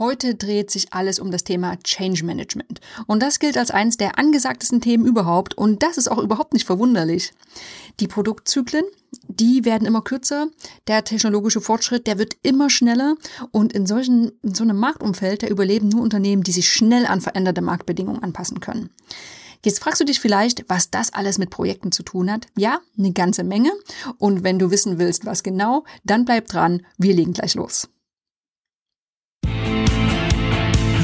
Heute dreht sich alles um das Thema Change Management. Und das gilt als eines der angesagtesten Themen überhaupt. Und das ist auch überhaupt nicht verwunderlich. Die Produktzyklen, die werden immer kürzer. Der technologische Fortschritt, der wird immer schneller. Und in solchen, in so einem Marktumfeld, da überleben nur Unternehmen, die sich schnell an veränderte Marktbedingungen anpassen können. Jetzt fragst du dich vielleicht, was das alles mit Projekten zu tun hat. Ja, eine ganze Menge. Und wenn du wissen willst, was genau, dann bleib dran. Wir legen gleich los.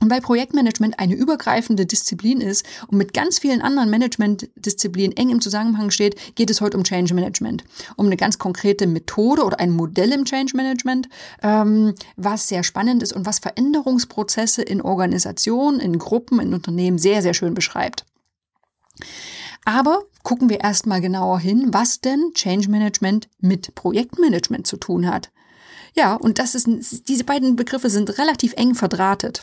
Und weil Projektmanagement eine übergreifende Disziplin ist und mit ganz vielen anderen Managementdisziplinen eng im Zusammenhang steht, geht es heute um Change Management. Um eine ganz konkrete Methode oder ein Modell im Change Management, ähm, was sehr spannend ist und was Veränderungsprozesse in Organisationen, in Gruppen, in Unternehmen sehr, sehr schön beschreibt. Aber gucken wir erstmal genauer hin, was denn Change Management mit Projektmanagement zu tun hat. Ja, und das ist, diese beiden Begriffe sind relativ eng verdrahtet.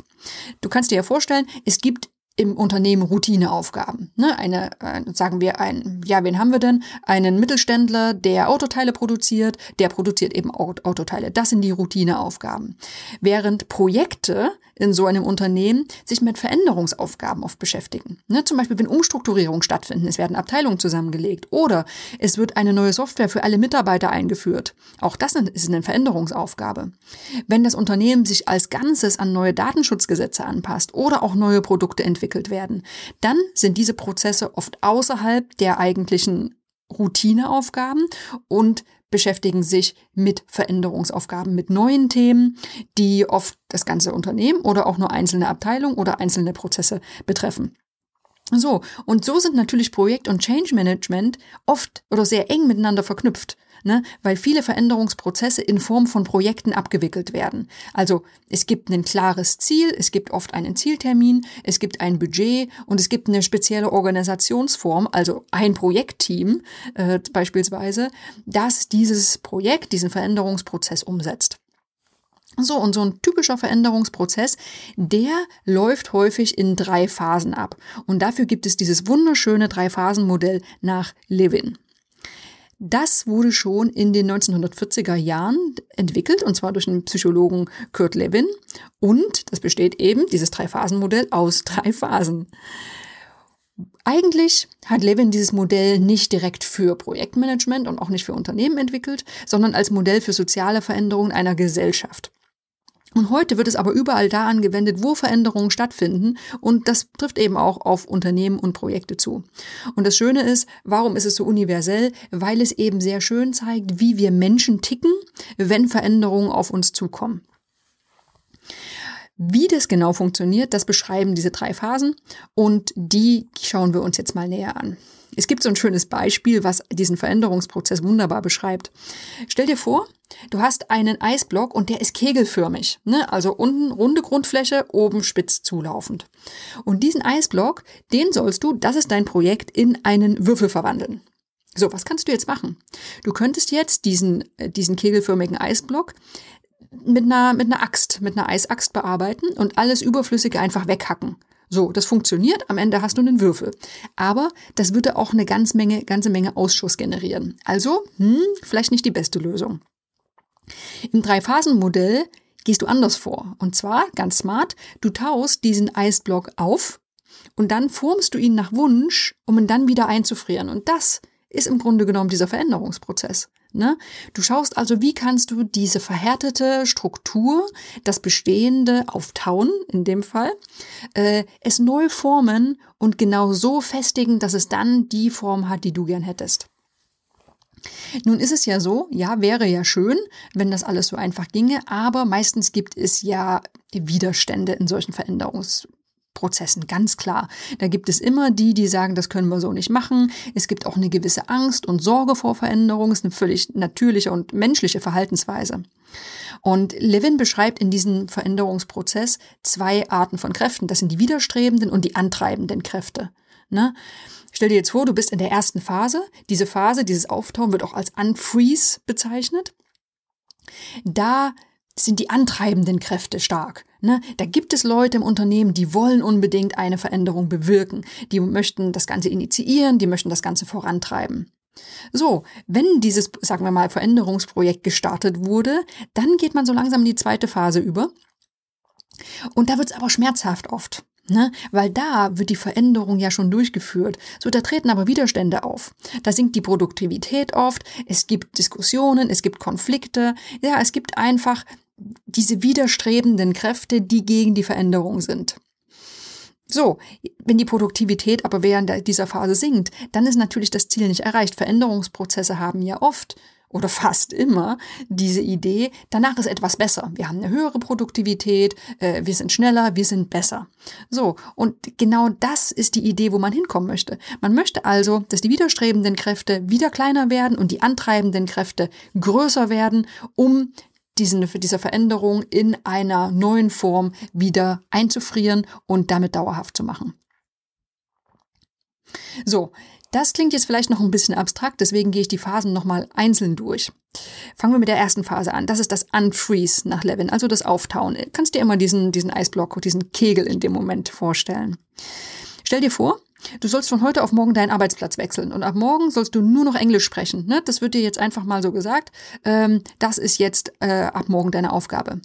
Du kannst dir ja vorstellen, es gibt im Unternehmen Routineaufgaben. Ne? Eine, äh, sagen wir ein, ja, wen haben wir denn? Einen Mittelständler, der Autoteile produziert, der produziert eben Autoteile. Das sind die Routineaufgaben. Während Projekte in so einem Unternehmen sich mit Veränderungsaufgaben oft beschäftigen. Ne? Zum Beispiel, wenn Umstrukturierungen stattfinden, es werden Abteilungen zusammengelegt oder es wird eine neue Software für alle Mitarbeiter eingeführt. Auch das ist eine Veränderungsaufgabe. Wenn das Unternehmen sich als Ganzes an neue Datenschutzgesetze anpasst oder auch neue Produkte entwickelt werden, dann sind diese Prozesse oft außerhalb der eigentlichen Routineaufgaben und beschäftigen sich mit Veränderungsaufgaben, mit neuen Themen, die oft das ganze Unternehmen oder auch nur einzelne Abteilungen oder einzelne Prozesse betreffen. So, und so sind natürlich Projekt- und Change Management oft oder sehr eng miteinander verknüpft ne? weil viele Veränderungsprozesse in Form von Projekten abgewickelt werden. Also es gibt ein klares Ziel, es gibt oft einen Zieltermin, es gibt ein Budget und es gibt eine spezielle Organisationsform, also ein Projektteam äh, beispielsweise, das dieses Projekt, diesen Veränderungsprozess umsetzt. So, und so ein typischer Veränderungsprozess, der läuft häufig in drei Phasen ab. Und dafür gibt es dieses wunderschöne Drei-Phasen-Modell nach Levin. Das wurde schon in den 1940er Jahren entwickelt, und zwar durch den Psychologen Kurt Lewin. Und das besteht eben, dieses Drei-Phasen-Modell, aus drei Phasen. Eigentlich hat Levin dieses Modell nicht direkt für Projektmanagement und auch nicht für Unternehmen entwickelt, sondern als Modell für soziale Veränderungen einer Gesellschaft. Und heute wird es aber überall da angewendet, wo Veränderungen stattfinden. Und das trifft eben auch auf Unternehmen und Projekte zu. Und das Schöne ist, warum ist es so universell? Weil es eben sehr schön zeigt, wie wir Menschen ticken, wenn Veränderungen auf uns zukommen. Wie das genau funktioniert, das beschreiben diese drei Phasen und die schauen wir uns jetzt mal näher an. Es gibt so ein schönes Beispiel, was diesen Veränderungsprozess wunderbar beschreibt. Stell dir vor, du hast einen Eisblock und der ist kegelförmig, ne? also unten runde Grundfläche, oben spitz zulaufend. Und diesen Eisblock, den sollst du, das ist dein Projekt, in einen Würfel verwandeln. So, was kannst du jetzt machen? Du könntest jetzt diesen, äh, diesen kegelförmigen Eisblock mit einer, mit einer Axt, mit einer Eisaxt bearbeiten und alles Überflüssige einfach weghacken. So, das funktioniert. Am Ende hast du einen Würfel. Aber das würde auch eine ganz Menge, ganze Menge Ausschuss generieren. Also, hm, vielleicht nicht die beste Lösung. Im Drei-Phasen-Modell gehst du anders vor. Und zwar ganz smart. Du taust diesen Eisblock auf und dann formst du ihn nach Wunsch, um ihn dann wieder einzufrieren. Und das ist im Grunde genommen dieser Veränderungsprozess. Ne? Du schaust also, wie kannst du diese verhärtete Struktur, das Bestehende auftauen, in dem Fall, äh, es neu formen und genau so festigen, dass es dann die Form hat, die du gern hättest. Nun ist es ja so, ja, wäre ja schön, wenn das alles so einfach ginge, aber meistens gibt es ja Widerstände in solchen Veränderungs Prozessen, ganz klar. Da gibt es immer die, die sagen, das können wir so nicht machen. Es gibt auch eine gewisse Angst und Sorge vor Veränderung. Das ist eine völlig natürliche und menschliche Verhaltensweise. Und Levin beschreibt in diesem Veränderungsprozess zwei Arten von Kräften. Das sind die widerstrebenden und die antreibenden Kräfte. Ne? Stell dir jetzt vor, du bist in der ersten Phase. Diese Phase, dieses Auftauen wird auch als Unfreeze bezeichnet. Da sind die antreibenden Kräfte stark. Ne? Da gibt es Leute im Unternehmen, die wollen unbedingt eine Veränderung bewirken. Die möchten das Ganze initiieren, die möchten das Ganze vorantreiben. So, wenn dieses, sagen wir mal, Veränderungsprojekt gestartet wurde, dann geht man so langsam in die zweite Phase über. Und da wird es aber schmerzhaft oft. Ne? Weil da wird die Veränderung ja schon durchgeführt. So, da treten aber Widerstände auf. Da sinkt die Produktivität oft, es gibt Diskussionen, es gibt Konflikte. Ja, es gibt einfach diese widerstrebenden Kräfte, die gegen die Veränderung sind. So, wenn die Produktivität aber während dieser Phase sinkt, dann ist natürlich das Ziel nicht erreicht. Veränderungsprozesse haben ja oft oder fast immer diese Idee, danach ist etwas besser. Wir haben eine höhere Produktivität, äh, wir sind schneller, wir sind besser. So, und genau das ist die Idee, wo man hinkommen möchte. Man möchte also, dass die widerstrebenden Kräfte wieder kleiner werden und die antreibenden Kräfte größer werden, um diesen, diese Veränderung in einer neuen Form wieder einzufrieren und damit dauerhaft zu machen. So, das klingt jetzt vielleicht noch ein bisschen abstrakt, deswegen gehe ich die Phasen nochmal einzeln durch. Fangen wir mit der ersten Phase an. Das ist das Unfreeze nach Levin, also das Auftauen. Du kannst dir immer diesen, diesen Eisblock, diesen Kegel in dem Moment vorstellen. Stell dir vor, du sollst von heute auf morgen deinen Arbeitsplatz wechseln und ab morgen sollst du nur noch Englisch sprechen. Ne? Das wird dir jetzt einfach mal so gesagt. Ähm, das ist jetzt äh, ab morgen deine Aufgabe.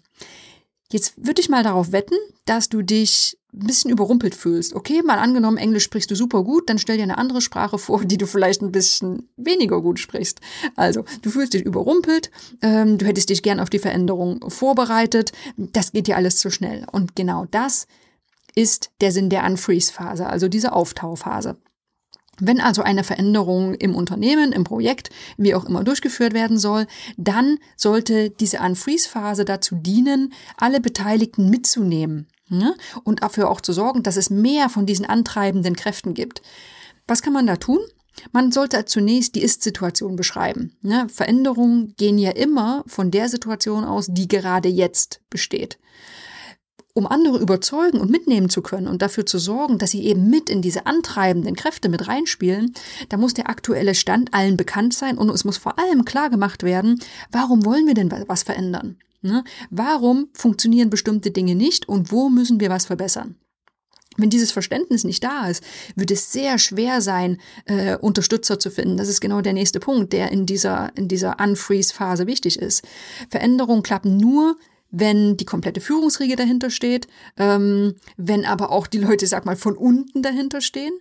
Jetzt würde ich mal darauf wetten, dass du dich ein bisschen überrumpelt fühlst. Okay, mal angenommen, Englisch sprichst du super gut, dann stell dir eine andere Sprache vor, die du vielleicht ein bisschen weniger gut sprichst. Also, du fühlst dich überrumpelt, ähm, du hättest dich gern auf die Veränderung vorbereitet, das geht dir alles zu schnell. Und genau das ist der Sinn der Unfreeze-Phase, also diese Auftauphase. Wenn also eine Veränderung im Unternehmen, im Projekt, wie auch immer durchgeführt werden soll, dann sollte diese Unfreeze-Phase dazu dienen, alle Beteiligten mitzunehmen ne? und dafür auch zu sorgen, dass es mehr von diesen antreibenden Kräften gibt. Was kann man da tun? Man sollte zunächst die Ist-Situation beschreiben. Ne? Veränderungen gehen ja immer von der Situation aus, die gerade jetzt besteht um andere überzeugen und mitnehmen zu können und dafür zu sorgen, dass sie eben mit in diese antreibenden Kräfte mit reinspielen, da muss der aktuelle Stand allen bekannt sein und es muss vor allem klar gemacht werden, warum wollen wir denn was verändern? Ne? Warum funktionieren bestimmte Dinge nicht und wo müssen wir was verbessern? Wenn dieses Verständnis nicht da ist, wird es sehr schwer sein, äh, Unterstützer zu finden. Das ist genau der nächste Punkt, der in dieser, in dieser Unfreeze-Phase wichtig ist. Veränderungen klappen nur, wenn die komplette Führungsriege dahinter steht, ähm, wenn aber auch die Leute, sag mal, von unten dahinter stehen.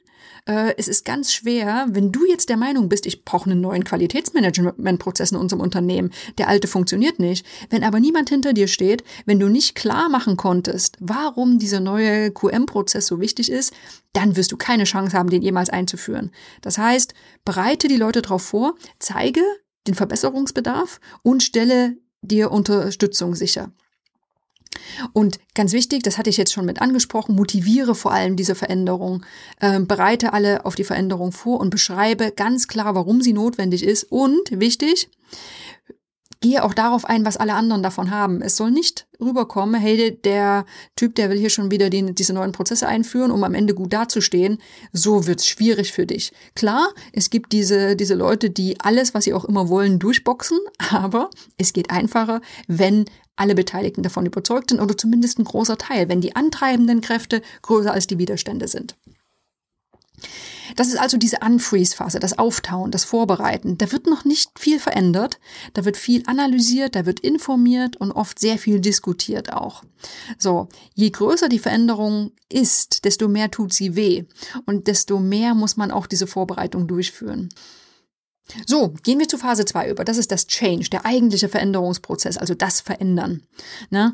Äh, es ist ganz schwer, wenn du jetzt der Meinung bist, ich brauche einen neuen Qualitätsmanagementprozess in unserem Unternehmen, der alte funktioniert nicht, wenn aber niemand hinter dir steht, wenn du nicht klar machen konntest, warum dieser neue QM-Prozess so wichtig ist, dann wirst du keine Chance haben, den jemals einzuführen. Das heißt, bereite die Leute darauf vor, zeige den Verbesserungsbedarf und stelle dir Unterstützung sicher. Und ganz wichtig, das hatte ich jetzt schon mit angesprochen, motiviere vor allem diese Veränderung, äh, bereite alle auf die Veränderung vor und beschreibe ganz klar, warum sie notwendig ist. Und wichtig, gehe auch darauf ein, was alle anderen davon haben. Es soll nicht rüberkommen, hey, der Typ, der will hier schon wieder die, diese neuen Prozesse einführen, um am Ende gut dazustehen. So wird's schwierig für dich. Klar, es gibt diese, diese Leute, die alles, was sie auch immer wollen, durchboxen, aber es geht einfacher, wenn alle Beteiligten davon überzeugt sind oder zumindest ein großer Teil, wenn die antreibenden Kräfte größer als die Widerstände sind. Das ist also diese Unfreeze-Phase, das Auftauen, das Vorbereiten. Da wird noch nicht viel verändert, da wird viel analysiert, da wird informiert und oft sehr viel diskutiert auch. So, je größer die Veränderung ist, desto mehr tut sie weh und desto mehr muss man auch diese Vorbereitung durchführen. So, gehen wir zu Phase 2 über. Das ist das Change, der eigentliche Veränderungsprozess, also das Verändern. Ne?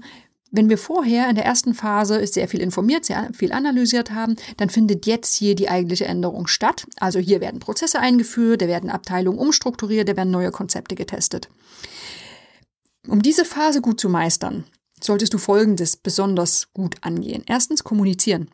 Wenn wir vorher in der ersten Phase sehr viel informiert, sehr viel analysiert haben, dann findet jetzt hier die eigentliche Änderung statt. Also hier werden Prozesse eingeführt, da werden Abteilungen umstrukturiert, da werden neue Konzepte getestet. Um diese Phase gut zu meistern, solltest du Folgendes besonders gut angehen. Erstens kommunizieren.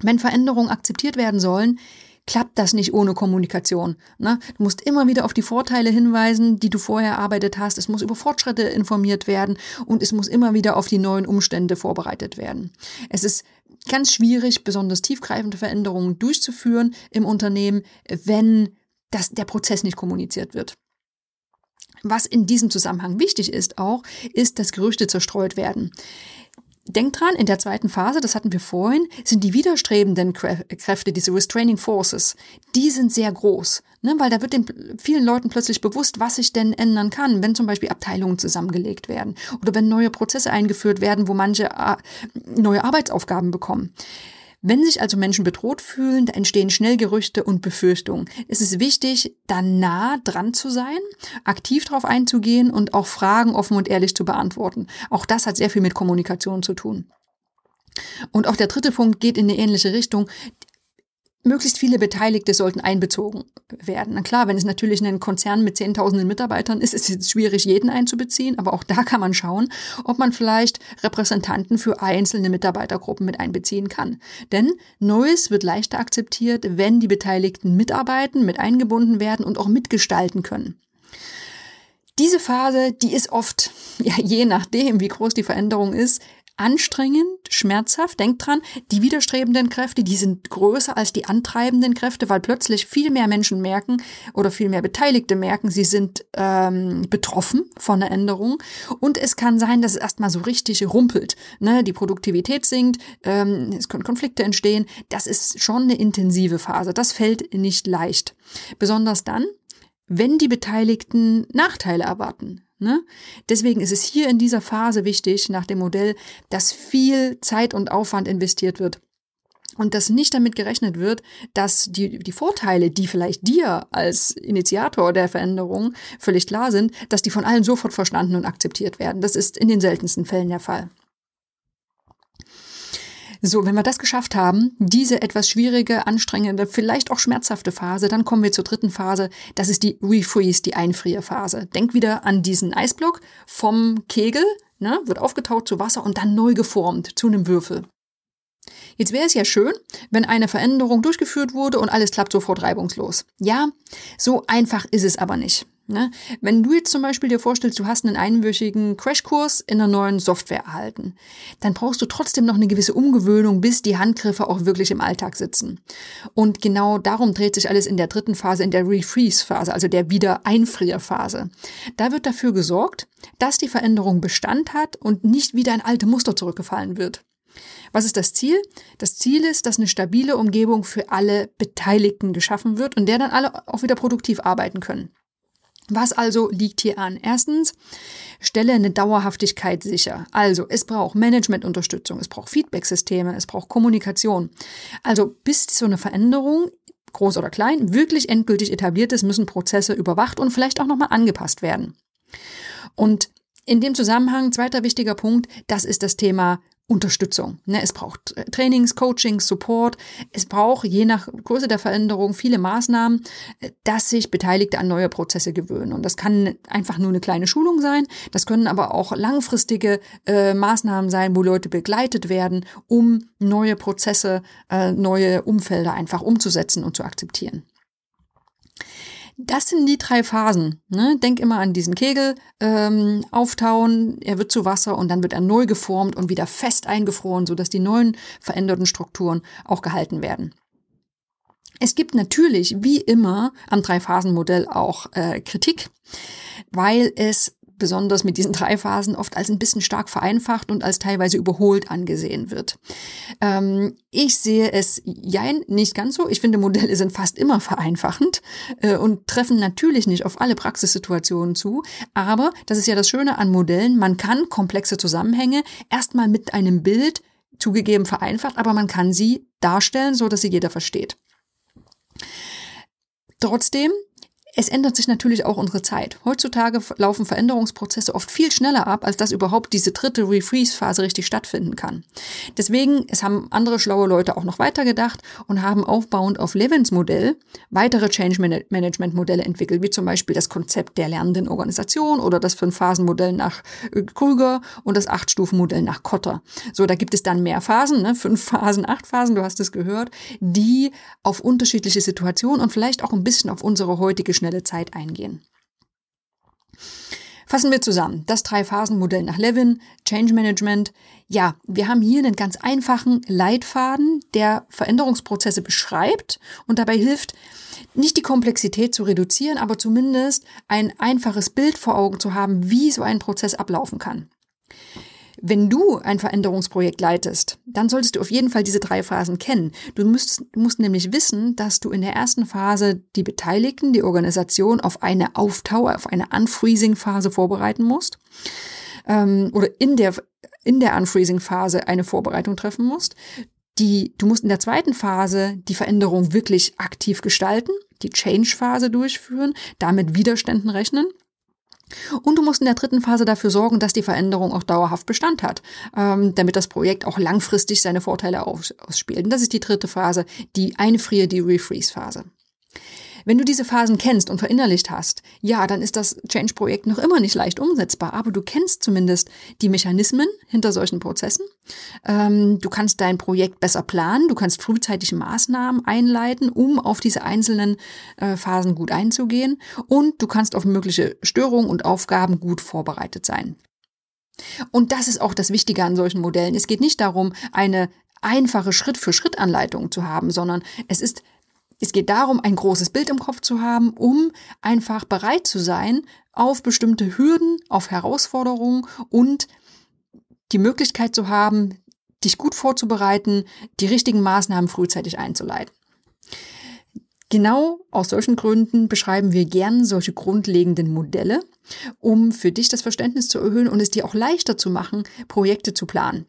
Wenn Veränderungen akzeptiert werden sollen, klappt das nicht ohne Kommunikation. Ne? Du musst immer wieder auf die Vorteile hinweisen, die du vorher erarbeitet hast. Es muss über Fortschritte informiert werden und es muss immer wieder auf die neuen Umstände vorbereitet werden. Es ist ganz schwierig, besonders tiefgreifende Veränderungen durchzuführen im Unternehmen, wenn das, der Prozess nicht kommuniziert wird. Was in diesem Zusammenhang wichtig ist auch, ist, dass Gerüchte zerstreut werden. Denkt dran, in der zweiten Phase, das hatten wir vorhin, sind die widerstrebenden Kräfte, diese Restraining Forces, die sind sehr groß, ne? weil da wird den vielen Leuten plötzlich bewusst, was sich denn ändern kann, wenn zum Beispiel Abteilungen zusammengelegt werden oder wenn neue Prozesse eingeführt werden, wo manche äh, neue Arbeitsaufgaben bekommen. Wenn sich also Menschen bedroht fühlen, entstehen schnell Gerüchte und Befürchtungen. Es ist wichtig, da nah dran zu sein, aktiv darauf einzugehen und auch Fragen offen und ehrlich zu beantworten. Auch das hat sehr viel mit Kommunikation zu tun. Und auch der dritte Punkt geht in eine ähnliche Richtung. Möglichst viele Beteiligte sollten einbezogen werden. Na klar, wenn es natürlich ein Konzern mit zehntausenden Mitarbeitern ist, ist es schwierig, jeden einzubeziehen, aber auch da kann man schauen, ob man vielleicht Repräsentanten für einzelne Mitarbeitergruppen mit einbeziehen kann. Denn Neues wird leichter akzeptiert, wenn die Beteiligten mitarbeiten, mit eingebunden werden und auch mitgestalten können. Diese Phase, die ist oft, ja, je nachdem, wie groß die Veränderung ist, anstrengend, schmerzhaft. Denkt dran, die widerstrebenden Kräfte, die sind größer als die antreibenden Kräfte, weil plötzlich viel mehr Menschen merken oder viel mehr Beteiligte merken, sie sind ähm, betroffen von der Änderung. Und es kann sein, dass es erstmal so richtig rumpelt. Ne? Die Produktivität sinkt, ähm, es können Konflikte entstehen. Das ist schon eine intensive Phase. Das fällt nicht leicht. Besonders dann, wenn die Beteiligten Nachteile erwarten. Ne? Deswegen ist es hier in dieser Phase wichtig, nach dem Modell, dass viel Zeit und Aufwand investiert wird. Und dass nicht damit gerechnet wird, dass die, die Vorteile, die vielleicht dir als Initiator der Veränderung völlig klar sind, dass die von allen sofort verstanden und akzeptiert werden. Das ist in den seltensten Fällen der Fall. So, wenn wir das geschafft haben, diese etwas schwierige, anstrengende, vielleicht auch schmerzhafte Phase, dann kommen wir zur dritten Phase. Das ist die Refreeze, die Einfrierphase. Denk wieder an diesen Eisblock vom Kegel, ne, wird aufgetaut zu Wasser und dann neu geformt zu einem Würfel. Jetzt wäre es ja schön, wenn eine Veränderung durchgeführt wurde und alles klappt sofort reibungslos. Ja, so einfach ist es aber nicht. Ne? Wenn du jetzt zum Beispiel dir vorstellst, du hast einen einwöchigen Crashkurs in einer neuen Software erhalten, dann brauchst du trotzdem noch eine gewisse Umgewöhnung, bis die Handgriffe auch wirklich im Alltag sitzen. Und genau darum dreht sich alles in der dritten Phase, in der Refreeze-Phase, also der Wiedereinfrierphase. Da wird dafür gesorgt, dass die Veränderung Bestand hat und nicht wieder in alte Muster zurückgefallen wird. Was ist das Ziel? Das Ziel ist, dass eine stabile Umgebung für alle Beteiligten geschaffen wird und der dann alle auch wieder produktiv arbeiten können. Was also liegt hier an? Erstens, stelle eine Dauerhaftigkeit sicher. Also, es braucht Managementunterstützung, es braucht Feedbacksysteme, es braucht Kommunikation. Also, bis zu einer Veränderung, groß oder klein, wirklich endgültig etabliert ist, müssen Prozesse überwacht und vielleicht auch nochmal angepasst werden. Und in dem Zusammenhang, zweiter wichtiger Punkt, das ist das Thema Unterstützung. Ne, es braucht äh, Trainings, Coachings, Support. Es braucht je nach Größe der Veränderung viele Maßnahmen, äh, dass sich Beteiligte an neue Prozesse gewöhnen. Und das kann einfach nur eine kleine Schulung sein. Das können aber auch langfristige äh, Maßnahmen sein, wo Leute begleitet werden, um neue Prozesse, äh, neue Umfelder einfach umzusetzen und zu akzeptieren. Das sind die drei Phasen. Ne? Denk immer an diesen Kegel, ähm, auftauen, er wird zu Wasser und dann wird er neu geformt und wieder fest eingefroren, sodass die neuen veränderten Strukturen auch gehalten werden. Es gibt natürlich, wie immer, am Drei-Phasen-Modell auch äh, Kritik, weil es besonders mit diesen drei Phasen oft als ein bisschen stark vereinfacht und als teilweise überholt angesehen wird. Ähm, ich sehe es jein nicht ganz so. Ich finde, Modelle sind fast immer vereinfachend äh, und treffen natürlich nicht auf alle Praxissituationen zu. Aber das ist ja das Schöne an Modellen. Man kann komplexe Zusammenhänge erstmal mit einem Bild zugegeben vereinfacht, aber man kann sie darstellen, so dass sie jeder versteht. Trotzdem es ändert sich natürlich auch unsere Zeit. Heutzutage laufen Veränderungsprozesse oft viel schneller ab, als dass überhaupt diese dritte Refreeze-Phase richtig stattfinden kann. Deswegen, es haben andere schlaue Leute auch noch weitergedacht und haben aufbauend auf Levins Modell weitere Change Management Modelle entwickelt, wie zum Beispiel das Konzept der lernenden Organisation oder das Fünf-Phasen-Modell nach Krüger und das Acht-Stufen-Modell nach Kotter. So, da gibt es dann mehr Phasen, ne? fünf Phasen, acht Phasen, du hast es gehört, die auf unterschiedliche Situationen und vielleicht auch ein bisschen auf unsere heutige schnelle Zeit eingehen. Fassen wir zusammen. Das Drei-Phasen-Modell nach Levin, Change Management. Ja, wir haben hier einen ganz einfachen Leitfaden, der Veränderungsprozesse beschreibt und dabei hilft, nicht die Komplexität zu reduzieren, aber zumindest ein einfaches Bild vor Augen zu haben, wie so ein Prozess ablaufen kann. Wenn du ein Veränderungsprojekt leitest, dann solltest du auf jeden Fall diese drei Phasen kennen. Du musst, musst nämlich wissen, dass du in der ersten Phase die Beteiligten, die Organisation auf eine Auftau, auf eine Unfreezing-Phase vorbereiten musst. Ähm, oder in der, in der Unfreezing-Phase eine Vorbereitung treffen musst. Die, du musst in der zweiten Phase die Veränderung wirklich aktiv gestalten, die Change-Phase durchführen, damit Widerständen rechnen. Und du musst in der dritten Phase dafür sorgen, dass die Veränderung auch dauerhaft Bestand hat, ähm, damit das Projekt auch langfristig seine Vorteile ausspielt. Und das ist die dritte Phase, die Einfrier, die Refreeze-Phase. Wenn du diese Phasen kennst und verinnerlicht hast, ja, dann ist das Change-Projekt noch immer nicht leicht umsetzbar, aber du kennst zumindest die Mechanismen hinter solchen Prozessen. Ähm, du kannst dein Projekt besser planen, du kannst frühzeitig Maßnahmen einleiten, um auf diese einzelnen äh, Phasen gut einzugehen und du kannst auf mögliche Störungen und Aufgaben gut vorbereitet sein. Und das ist auch das Wichtige an solchen Modellen. Es geht nicht darum, eine einfache Schritt-für-Schritt-Anleitung zu haben, sondern es ist es geht darum, ein großes Bild im Kopf zu haben, um einfach bereit zu sein auf bestimmte Hürden, auf Herausforderungen und die Möglichkeit zu haben, dich gut vorzubereiten, die richtigen Maßnahmen frühzeitig einzuleiten. Genau aus solchen Gründen beschreiben wir gern solche grundlegenden Modelle, um für dich das Verständnis zu erhöhen und es dir auch leichter zu machen, Projekte zu planen.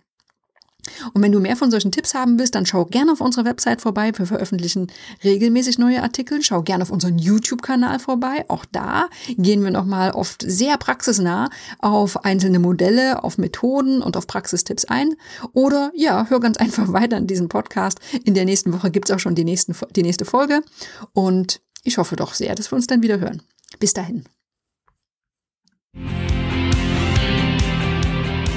Und wenn du mehr von solchen Tipps haben willst, dann schau gerne auf unserer Website vorbei. Wir veröffentlichen regelmäßig neue Artikel. Schau gerne auf unseren YouTube-Kanal vorbei. Auch da gehen wir nochmal oft sehr praxisnah auf einzelne Modelle, auf Methoden und auf Praxistipps ein. Oder ja, hör ganz einfach weiter in diesem Podcast. In der nächsten Woche gibt's auch schon die, nächsten, die nächste Folge. Und ich hoffe doch sehr, dass wir uns dann wieder hören. Bis dahin.